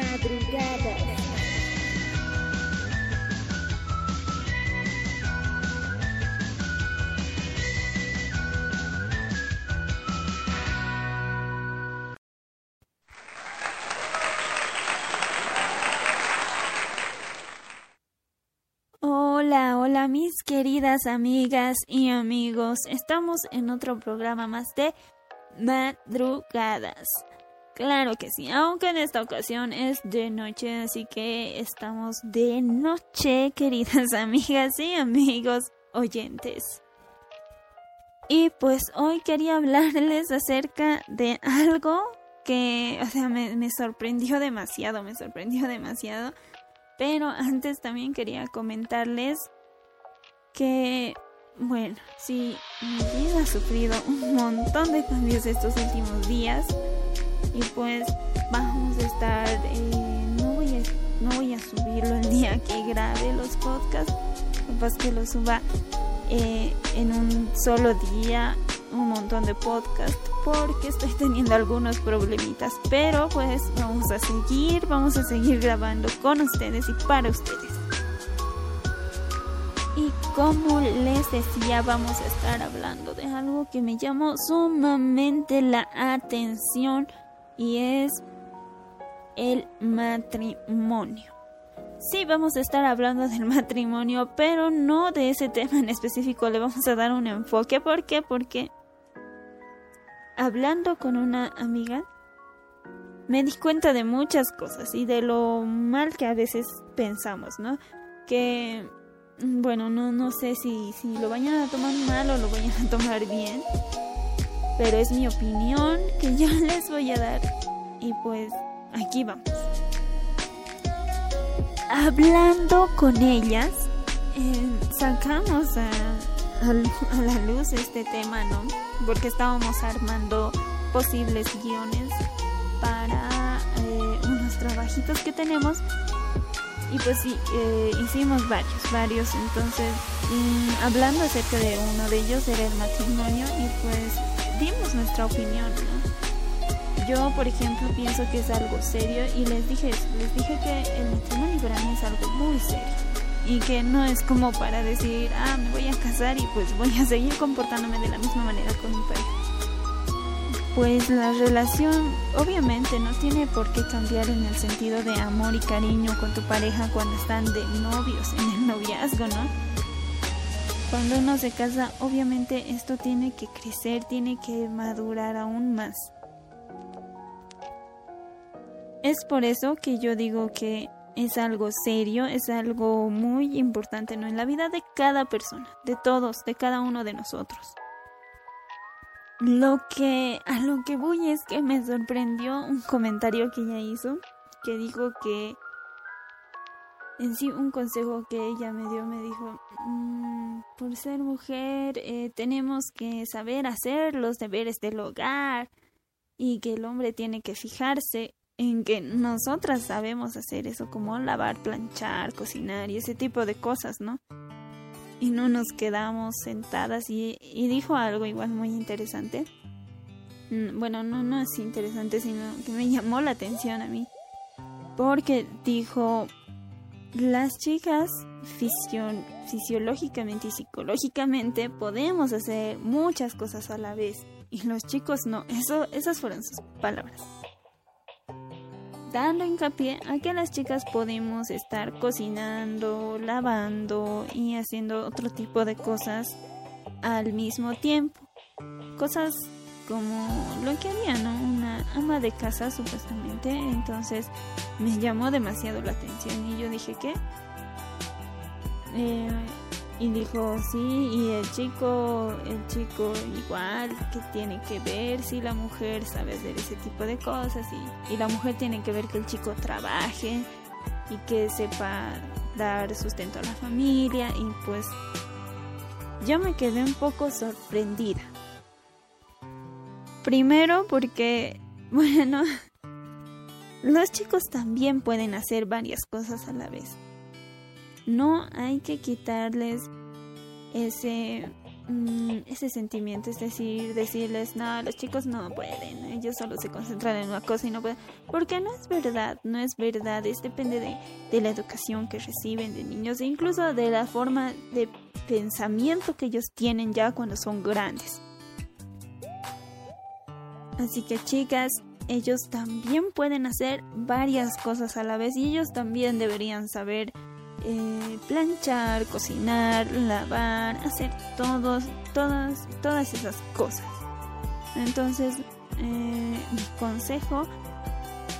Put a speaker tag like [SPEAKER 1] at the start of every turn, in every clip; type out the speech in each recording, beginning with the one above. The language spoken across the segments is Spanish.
[SPEAKER 1] Madrugadas.
[SPEAKER 2] Hola, hola mis queridas amigas y amigos. Estamos en otro programa más de madrugadas. Claro que sí, aunque en esta ocasión es de noche, así que estamos de noche, queridas amigas y amigos oyentes. Y pues hoy quería hablarles acerca de algo que, o sea, me, me sorprendió demasiado, me sorprendió demasiado. Pero antes también quería comentarles que, bueno, sí, mi vida ha sufrido un montón de cambios estos últimos días y pues vamos a estar eh, no voy a no voy a subirlo el día que grabe los podcasts capaz que lo suba eh, en un solo día un montón de podcasts porque estoy teniendo algunos problemitas pero pues vamos a seguir vamos a seguir grabando con ustedes y para ustedes. Y como les decía vamos a estar hablando de algo que me llamó sumamente la atención y es el matrimonio. Sí, vamos a estar hablando del matrimonio, pero no de ese tema en específico. Le vamos a dar un enfoque. ¿Por qué? Porque hablando con una amiga, me di cuenta de muchas cosas y de lo mal que a veces pensamos, ¿no? Que, bueno, no, no sé si, si lo vayan a tomar mal o lo vayan a tomar bien pero es mi opinión que yo les voy a dar y pues aquí vamos. Hablando con ellas, eh, sacamos a, a, la luz este tema, ¿no? Porque estábamos armando posibles guiones para eh, unos trabajitos que tenemos y pues sí, eh, hicimos varios, varios. Entonces, mm, hablando acerca de uno de ellos era el matrimonio y pues dimos nuestra opinión, ¿no? Yo, por ejemplo, pienso que es algo serio y les dije, les dije que el matrimonio para mí es algo muy serio y que no es como para decir, ah, me voy a casar y pues voy a seguir comportándome de la misma manera con mi pareja. Pues la relación obviamente no tiene por qué cambiar en el sentido de amor y cariño con tu pareja cuando están de novios, en el noviazgo, ¿no? Cuando uno se casa, obviamente esto tiene que crecer, tiene que madurar aún más. Es por eso que yo digo que es algo serio, es algo muy importante ¿no? en la vida de cada persona, de todos, de cada uno de nosotros. Lo que a lo que voy es que me sorprendió un comentario que ella hizo, que dijo que en sí un consejo que ella me dio me dijo mm, por ser mujer eh, tenemos que saber hacer los deberes del hogar y que el hombre tiene que fijarse en que nosotras sabemos hacer eso como lavar, planchar, cocinar y ese tipo de cosas, ¿no? Y no nos quedamos sentadas y, y dijo algo igual muy interesante. Mm, bueno, no, no es interesante, sino que me llamó la atención a mí. Porque dijo, las chicas fisiológicamente y psicológicamente podemos hacer muchas cosas a la vez y los chicos no. Eso, esas fueron sus palabras. Dando hincapié a que las chicas podemos estar cocinando, lavando y haciendo otro tipo de cosas al mismo tiempo. Cosas como lo que haría ¿no? una ama de casa supuestamente. Entonces me llamó demasiado la atención y yo dije, ¿qué? Eh, y dijo, sí, y el chico, el chico igual, que tiene que ver si la mujer sabe hacer ese tipo de cosas y, y la mujer tiene que ver que el chico trabaje y que sepa dar sustento a la familia y pues yo me quedé un poco sorprendida Primero porque, bueno, los chicos también pueden hacer varias cosas a la vez. No hay que quitarles ese mm, ese sentimiento, es decir, decirles, no, los chicos no pueden, ellos solo se concentran en una cosa y no pueden, porque no es verdad, no es verdad, es depende de, de la educación que reciben de niños e incluso de la forma de pensamiento que ellos tienen ya cuando son grandes. Así que chicas, ellos también pueden hacer varias cosas a la vez y ellos también deberían saber eh, planchar, cocinar, lavar, hacer todos, todas, todas esas cosas. Entonces, eh, mi consejo,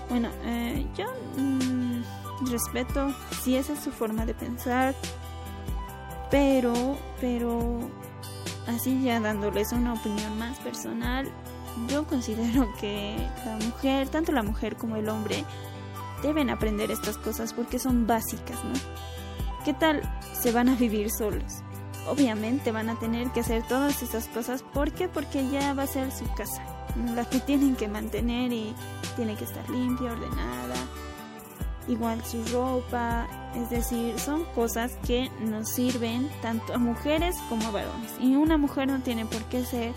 [SPEAKER 2] bueno, eh, yo mm, respeto si esa es su forma de pensar, pero, pero, así ya dándoles una opinión más personal, yo considero que la mujer, tanto la mujer como el hombre, deben aprender estas cosas porque son básicas, ¿no? ¿Qué tal se van a vivir solos? Obviamente van a tener que hacer todas esas cosas. ¿Por qué? Porque ya va a ser su casa, la que tienen que mantener y tiene que estar limpia, ordenada. Igual su ropa, es decir, son cosas que nos sirven tanto a mujeres como a varones. Y una mujer no tiene por qué ser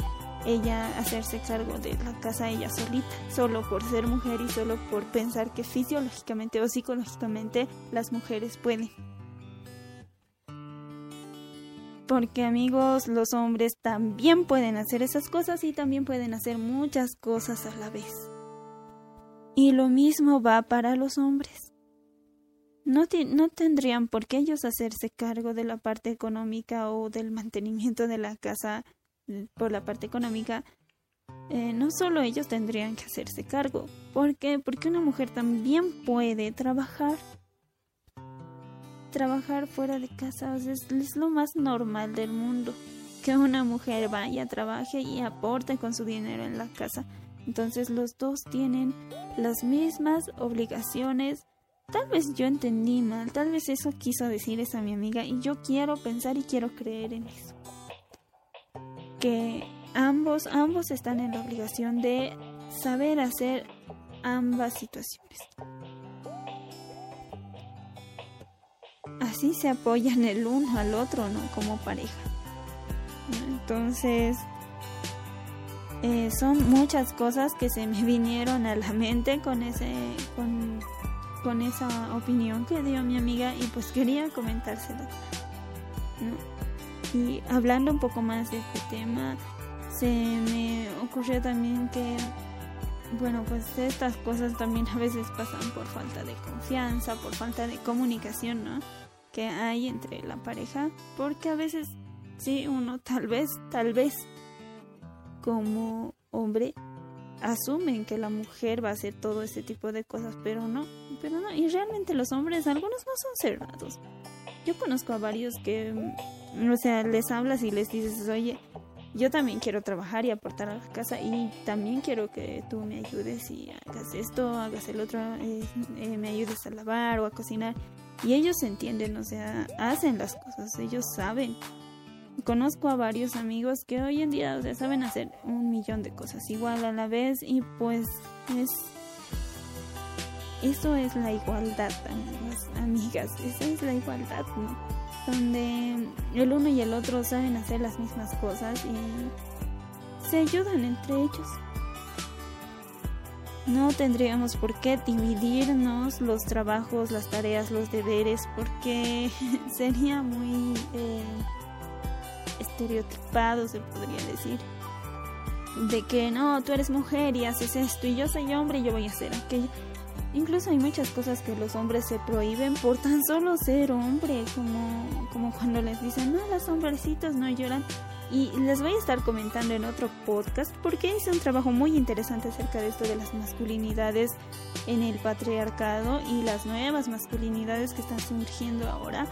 [SPEAKER 2] ella hacerse cargo de la casa ella solita, solo por ser mujer y solo por pensar que fisiológicamente o psicológicamente las mujeres pueden. Porque amigos, los hombres también pueden hacer esas cosas y también pueden hacer muchas cosas a la vez. Y lo mismo va para los hombres. No, no, tendrían por qué ellos hacerse cargo de la parte económica o del mantenimiento de la casa por la parte económica, eh, no solo ellos tendrían que hacerse cargo. ¿Por qué? Porque una mujer también puede trabajar. Trabajar fuera de casa es, es lo más normal del mundo. Que una mujer vaya, trabaje y aporte con su dinero en la casa. Entonces los dos tienen las mismas obligaciones. Tal vez yo entendí mal, tal vez eso quiso decir esa mi amiga y yo quiero pensar y quiero creer en eso que ambos, ambos están en la obligación de saber hacer ambas situaciones. Así se apoyan el uno al otro, ¿no? Como pareja. Entonces, eh, son muchas cosas que se me vinieron a la mente con ese, con, con esa opinión que dio mi amiga y pues quería comentársela. ¿no? Y hablando un poco más de este tema, se me ocurrió también que, bueno, pues estas cosas también a veces pasan por falta de confianza, por falta de comunicación, ¿no? Que hay entre la pareja, porque a veces, sí, uno tal vez, tal vez, como hombre, asumen que la mujer va a hacer todo ese tipo de cosas, pero no, pero no, y realmente los hombres, algunos no son cerrados. Yo conozco a varios que o sea, les hablas y les dices, oye, yo también quiero trabajar y aportar a la casa y también quiero que tú me ayudes y hagas esto, hagas el otro, eh, eh, me ayudes a lavar o a cocinar. Y ellos entienden, o sea, hacen las cosas, ellos saben. Conozco a varios amigos que hoy en día, o sea, saben hacer un millón de cosas igual a la vez y pues es... Eso es la igualdad, amigas, amigas, esa es la igualdad, ¿no? donde el uno y el otro saben hacer las mismas cosas y se ayudan entre ellos. No tendríamos por qué dividirnos los trabajos, las tareas, los deberes, porque sería muy eh, estereotipado, se podría decir. De que no, tú eres mujer y haces esto, y yo soy hombre y yo voy a hacer aquello. Incluso hay muchas cosas que los hombres se prohíben por tan solo ser hombre, como, como cuando les dicen, no, los hombrecitos no lloran. Y les voy a estar comentando en otro podcast porque hice un trabajo muy interesante acerca de esto de las masculinidades en el patriarcado y las nuevas masculinidades que están surgiendo ahora,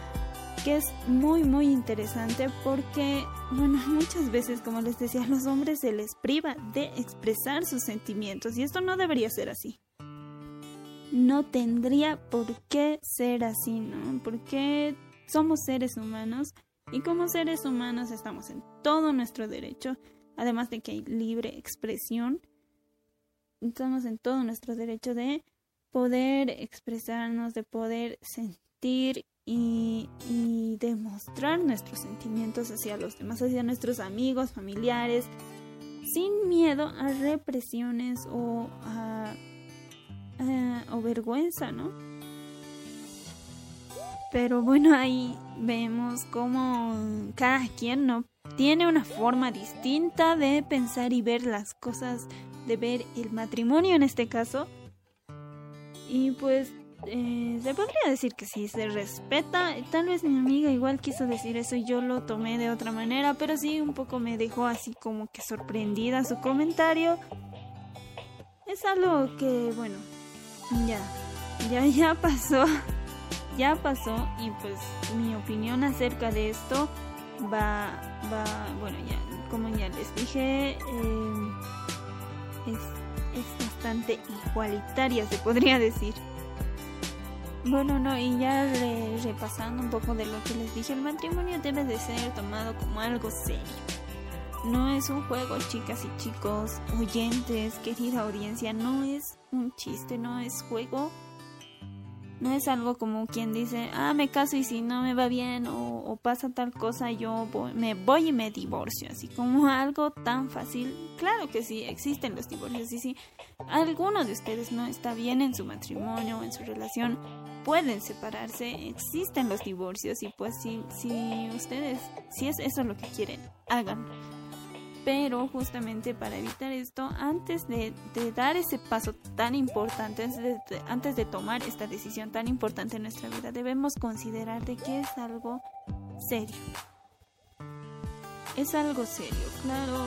[SPEAKER 2] que es muy muy interesante porque, bueno, muchas veces, como les decía, a los hombres se les priva de expresar sus sentimientos y esto no debería ser así no tendría por qué ser así, ¿no? Porque somos seres humanos y como seres humanos estamos en todo nuestro derecho, además de que hay libre expresión, estamos en todo nuestro derecho de poder expresarnos, de poder sentir y, demostrar nuestros sentimientos hacia los demás, hacia nuestros amigos, familiares, sin miedo a represiones o a, o vergüenza, ¿no? Pero bueno, ahí vemos cómo cada quien no tiene una forma distinta de pensar y ver las cosas, de ver el matrimonio en este caso. Y pues eh, se podría decir que sí, se respeta. Tal vez mi amiga igual quiso decir eso y yo lo tomé de otra manera, pero sí un poco me dejó así como que sorprendida su comentario. Es algo que, bueno, ya, ya, ya pasó, ya pasó y pues mi opinión acerca de esto va, va, bueno, ya, como ya les dije, eh, es, es bastante igualitaria, se podría decir. Bueno, no, y ya repasando un poco de lo que les dije, el matrimonio debe de ser tomado como algo serio. No es un juego, chicas y chicos, oyentes, querida audiencia, no es un chiste, no es juego. No es algo como quien dice, ah, me caso y si no me va bien o, pasa tal cosa, yo me voy y me divorcio. Así como algo tan fácil. Claro que sí, existen los divorcios. Y si alguno de ustedes no está bien en su matrimonio o en su relación, pueden separarse, existen los divorcios y pues si, si ustedes, si es eso lo que quieren, hagan. Pero justamente para evitar esto, antes de, dar ese paso tan importante, antes de, tomar esta decisión tan importante en nuestra vida, debemos considerar de que es algo serio. Es algo serio, claro,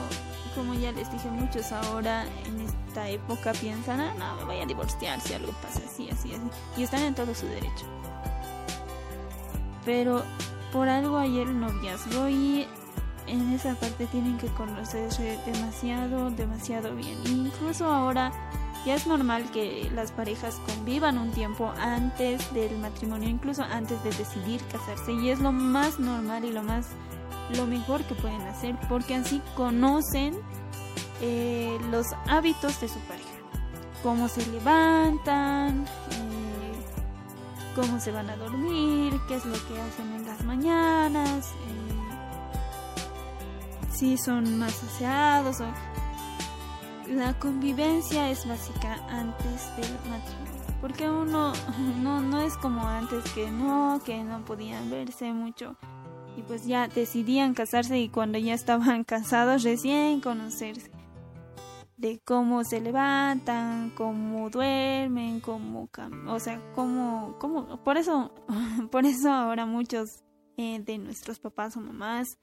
[SPEAKER 2] como ya les dije, muchos ahora en esta época piensan, ah, no, me voy a divorciar si algo pasa así, así, así. Y están en todo su derecho. Pero por algo ayer el noviazgo y en esa parte tienen que conocerse demasiado, demasiado bien. incluso ahora ya es normal que las parejas convivan un tiempo antes del matrimonio, incluso antes de decidir casarse. Y es lo más normal y lo más lo mejor que pueden hacer porque así conocen eh, los hábitos de su pareja, cómo se levantan, eh, cómo se van a dormir, qué es lo que hacen en las mañanas, eh, si son más aseados o... La convivencia es básica antes del matrimonio, porque uno no, no es como antes que no, que no podían verse mucho y pues ya decidían casarse y cuando ya estaban casados recién conocerse de cómo se levantan, cómo duermen, cómo, o sea, cómo, cómo, por eso, por eso ahora muchos eh, de nuestros papás o mamás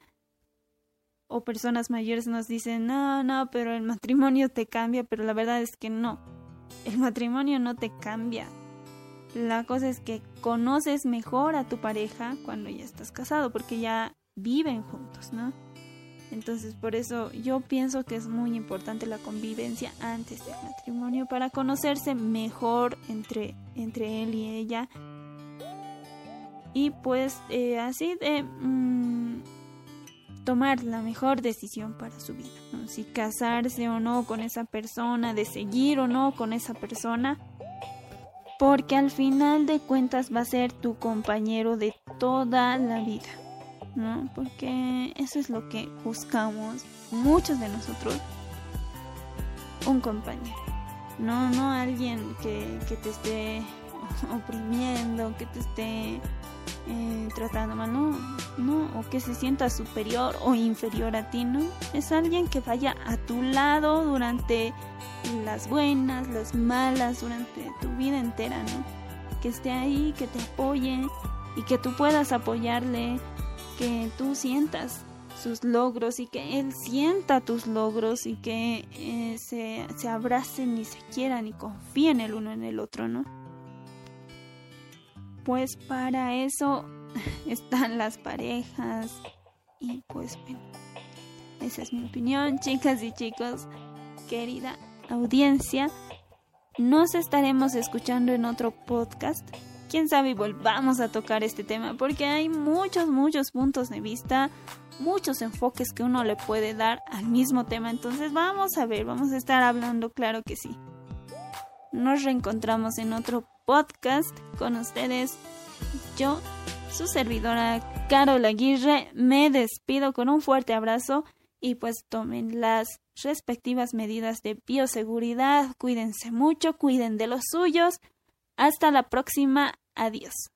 [SPEAKER 2] o personas mayores nos dicen, no, no, pero el matrimonio te cambia, pero la verdad es que no, el matrimonio no te cambia, la cosa es que conoces mejor a tu pareja cuando ya estás casado, porque ya viven juntos, ¿no? Entonces, por eso yo pienso que es muy importante la convivencia antes del matrimonio para conocerse mejor entre, entre él y ella. Y pues eh, así de mm, tomar la mejor decisión para su vida. Si casarse o no con esa persona, de seguir o no con esa persona porque al final de cuentas va a ser tu compañero de toda la vida, ¿no? Porque eso es lo que buscamos muchos de nosotros, un compañero, no, no alguien que, que te esté oprimiendo, que te esté eh, tratando mal, no, no, o que se sienta superior o inferior a ti, no, es alguien que vaya a tu lado durante las buenas, las malas, durante tu vida entera, ¿no? Que esté ahí, que te apoye y que tú puedas apoyarle, que tú sientas sus logros y que él sienta tus logros y que eh, se, se abracen y se quieran y confíen el uno en el otro, ¿no? Pues para eso están las parejas y pues bueno, esa es mi opinión, chicas y chicos, querida audiencia. Nos estaremos escuchando en otro podcast. Quién sabe volvamos a tocar este tema porque hay muchos, muchos puntos de vista, muchos enfoques que uno le puede dar al mismo tema. Entonces vamos a ver, vamos a estar hablando, claro que sí. Nos reencontramos en otro podcast con ustedes. Yo, su servidora Carol Aguirre, me despido con un fuerte abrazo y pues tomen las respectivas medidas de bioseguridad, cuídense mucho, cuiden de los suyos. Hasta la próxima, adiós.